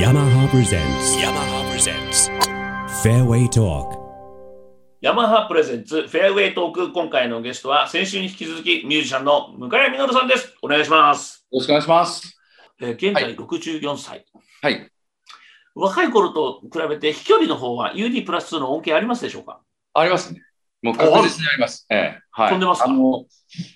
yamaha presents yamaha presents fairway talk ヤマハプレゼンツフェアウェイトーク今回のゲストは先週に引き続きミュージシャンの向井実さんですお願いします、よろしくお願いします。えー現在はい64歳、はい。若い頃と比べて飛距離の方は UD プラス2の恩恵ありますでしょうか？ありますね。もう確実にあります。ええ。はい。飛んでますか？あの、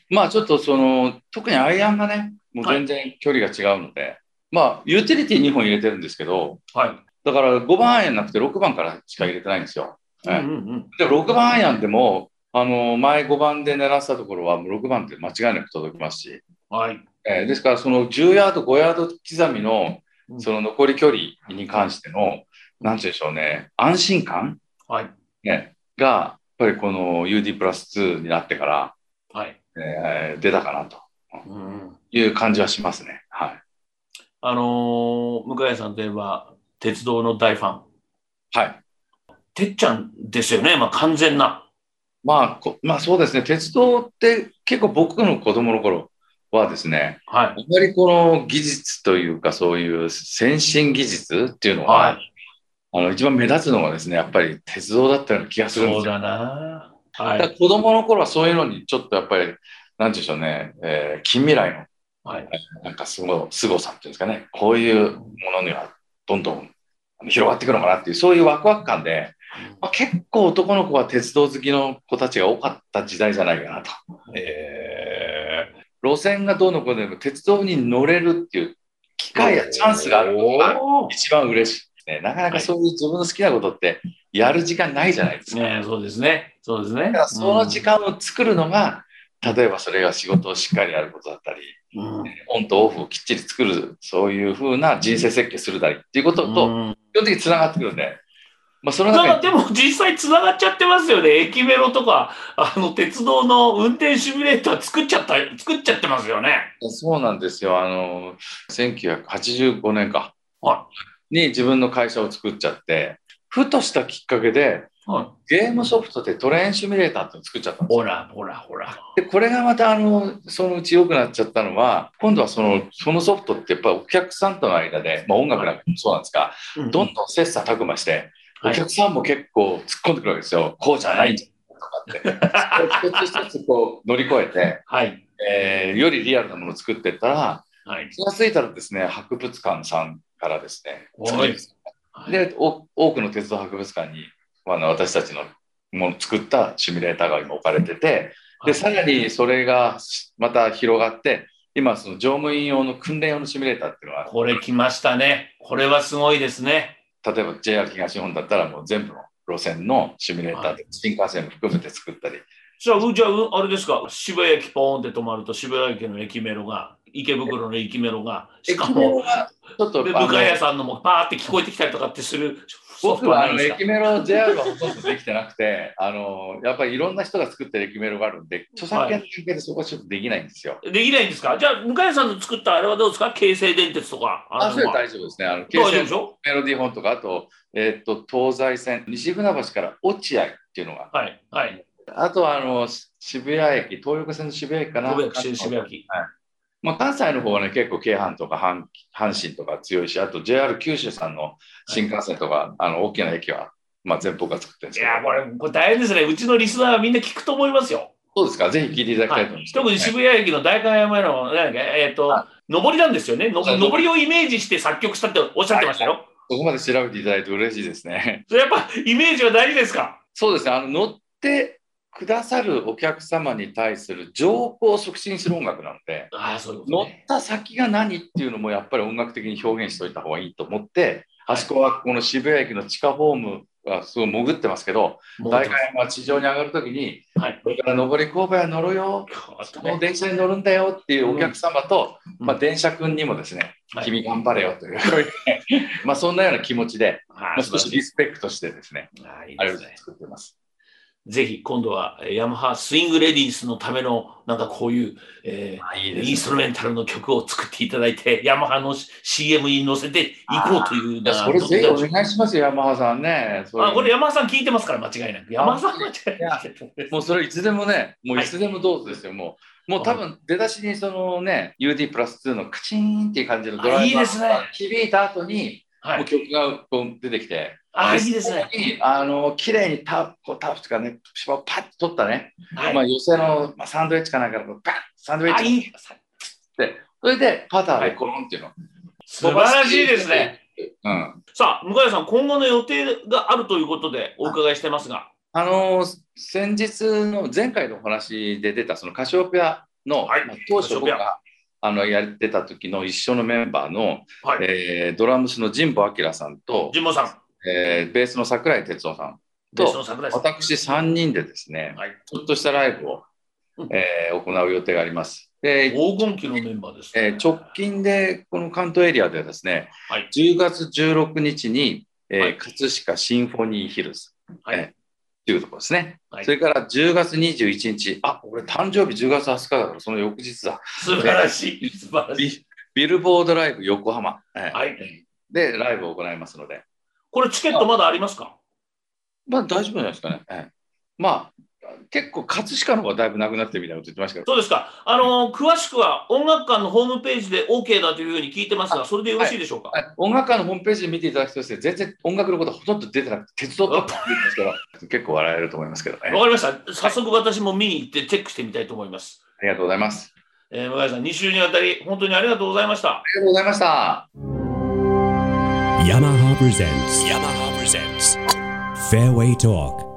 まあちょっとその、特にアイアンがね、もう全然距離が違うので、まあユーティリティ2本入れてるんですけど、はい、だから5番アイアンなくて6番からしか入れてないんですよ。ええうんうん。うんでも6番アイアンでも、あの、前5番で狙ってたところは、もう6番って間違いなく届きますし、はい。えーですから、その10ヤード、5ヤード刻みのうん。その残り距離に関しての、なんて言うんでしょうね、安心感、はい。ね、が、やっぱりこの UD プラス2になってから、はい、えー出たかなと。うん、いう感じはしますね。はい。あのー向井さんといえば鉄道の大ファン。はい。てっちゃんですよね、まあ、完全な。まあ、こまあそうですね、鉄道って結構僕の子供の頃はですね、はい。あまりこの技術というか、そういう先進技術っていうのは、はい。あの一番目立つのがですね、やっぱり鉄道だったような気がするんですよ。そうだな。はいだ子供の頃はそういうのにちょっとやっぱり、なんでしょうね、えー近未来のはいなんかすご凄さっていうんですかね、こういうものにはどんどん広がっていくのかなっていう、そういうワクワク感で、まあ、結構男の子は鉄道好きの子たちが多かった時代じゃないかなと。え路線がどうのこうのでも鉄道に乗れるっていう機ー会やチャンスがあるのが一番嬉しいですね。なかなかそういう自分の好きなことってやる時間ないじゃないですか。ね、そうですね。そうですね。だからその時間を作るのが、例えばそれが仕事をしっかりやることだったり、オンとオフをきっちり作る、そういうふうな人生設計するだりっていうことと、うん。基本的につながってくるんで、まあ、その中にでも実際つながっちゃってますよね。駅メロとか、あの鉄道の運転シミュレーター作っちゃった、作っちゃってますよね。そうなんですよ、あの1985年か。はに自分の会社を作っちゃって、ふとしたきっかけで、はい。ゲームソフトでトレインシミュレーターって作っちゃったんですよ。ほら、ほら、ほら。で、これがまたあのそのうち良くなっちゃったのは、今度はそのそのソフトってやっぱりお客さんとの間で、まあ、音楽なんかもそうなんですが、うんどんどん切磋琢磨して、おはい客さんも結構突っ込んでくるわけですよ。こうじゃないんじゃないとかって。一つ一つこう乗り越えて、はい。えーよりリアルなものを作っていったら、はい。気がついたらですね、博物館さんからですね、はいで、お多くの鉄道博物館に、あの私たちのもの作ったシミュレーターが今置かれてて、で、さらにそれがまた広がって、今、その乗務員用の訓練用のシミュレーターっていうのは、これ来ましたね。これはすごいですね。例えば JR 東日本だったらもう全部の路線のシミュレーターで新幹線も含めて作ったり、じゃあ、うじゃあ、うあれですか、渋谷駅ポーンって止まると、渋谷駅の駅メロが、池袋の駅メロが、しかも、がちょっと向井屋さんのもパーって聞こえてきたりとかってする僕はあの駅メロ JR はほとんどできてなくて、あのやっぱりいろんな人が作ってる駅メロがあるんで、著作権の関係でそこはちょっとできないんですよ。できないんですか？じゃあ、向井さんの作ったあれはどうですか？京成電鉄とか。あ、それ大丈夫ですね。あの、京成メロディー本とか、あと、えーっと、東西線、西船橋から落合っていうのが、はい。はい。あとはあの渋谷駅、東横線の渋谷駅かな。渋谷駅はいまあ、関西の方はね、結構京阪とか阪阪神とか強いし、あと JR 九州さんの新幹線とか、あの大きな駅は、まあ、前方が作ってるんですいや、これ、これ大変ですね。うちのリスナーはみんな聞くと思いますよ。そうですか、ぜひ聞いていただきたはいいと思います、特に渋谷駅の代官山の、なんだっけえっ、とは、上りなんですよね。のはい上りをイメージして作曲したっておっしゃってましたよ。そこまで調べていただいて嬉しいですね。それやっぱイメージは大事ですか？そうですね、あの乗ってくださるお客様に対する情報を促進する音楽なので、ああ、そういうこと乗っね。た先が何っていうのもやっぱり音楽的に表現しておいた方がいいと思って、あそこはこの渋谷駅の地下ホームはすごい潜ってますけど、大会は地上に上がるときに、はい。これから上り勾配乗るよ、この電車に乗るんだよっていうお客様と、うんまあ、電車君にもですね、はい君頑張れよという、まあそんなような気持ちで、あまあ、少しリスペクトしてですね、あれを。作ってます。ぜひ今度はえーヤマハスイングレディースのためのなんかこういう、えーあいいインストルメンタルの曲を作っていただいて、ヤマハの CM に乗せていこうというそれぜひお願いしますよ、山ハさんね。あこれヤマハさん聞いてますから間違いなく。ヤマハさんは間違いなく。もうそれいつでもね、もういつでもどうぞですよ、もう。もう多分出だしにそのね、UD プラス2のカチーンっていう感じのドライバーあいいですねが響いた後に、はいもう曲が出てきて、あ、いいですね。あの綺麗にタこうタフとかね、芝をパッと取ったね、はいまあ、寄せの、まあ、サンドイッチかなんかのパッサンドイッあ、チいい。って、それでパターでコロンっていうの？素晴らしいですね。うん。さあ、向井さん、今後の予定があるということでお伺いしてますが。あの先日の前回のお話で出たそのカシオペアの、はいまあ当初僕があのやってた時の一緒のメンバーの、はい。えードラムスの神保明さんと、神保さん、えーベースの桜井哲夫さんと。私3人でですね、はい。ちょっとしたライブを、うんえー行う予定があります。で、黄金期のメンバーです、えー直近でこの関東エリアではですね、はい10月16日に、えーはい葛飾シンフォニーヒルズ、はいえーというところですね。はいそれから10月21日、あ、俺誕生日10月20日だからその翌日だ。素晴らしい。素晴らしい。ビビルボードライブ横浜、えーはい。でライブを行いますので、これチケットまだありますか？まあ大丈夫じゃないですかね。えーまあ結構葛飾の方がだいぶなくなってるみたいなこと言ってましたけど、そうですか。あのー詳しくは音楽館のホームページで OK だというふうに聞いてますが、それでよろしいでしょうか？はい音楽館のホームページで見ていただくとですね、全然音楽のことはほとんど出てなくて、鉄道とか言うんですから、結構笑えると思いますけどね。わかりました。早速私も見に行ってチェックしてみたいと思います。ありがとうございます。えー、向井さん、2週にわたり本当にありがとうございました。ありがとうございました。Yamaha presents. Yamaha presents. Fairway Talk.